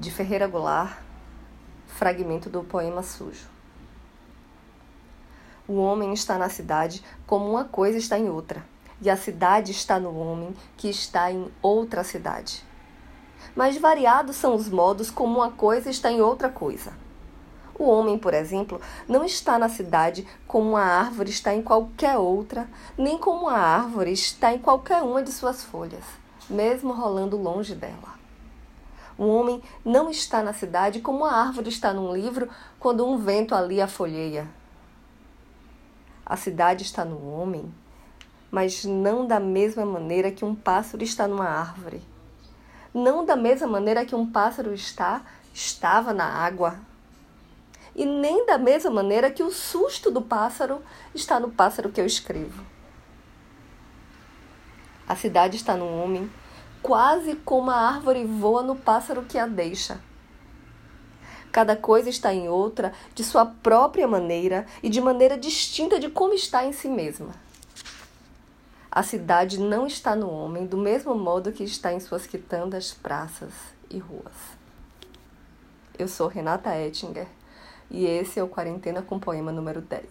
de Ferreira Goulart, fragmento do poema Sujo. O homem está na cidade como uma coisa está em outra, e a cidade está no homem que está em outra cidade. Mas variados são os modos como uma coisa está em outra coisa. O homem, por exemplo, não está na cidade como uma árvore está em qualquer outra, nem como a árvore está em qualquer uma de suas folhas, mesmo rolando longe dela. O homem não está na cidade como a árvore está num livro quando um vento ali a folheia. A cidade está no homem, mas não da mesma maneira que um pássaro está numa árvore. Não da mesma maneira que um pássaro está, estava na água. E nem da mesma maneira que o susto do pássaro está no pássaro que eu escrevo. A cidade está no homem, quase como a árvore voa no pássaro que a deixa. Cada coisa está em outra, de sua própria maneira e de maneira distinta de como está em si mesma. A cidade não está no homem do mesmo modo que está em suas quitandas, praças e ruas. Eu sou Renata Ettinger e esse é o Quarentena com Poema número 10.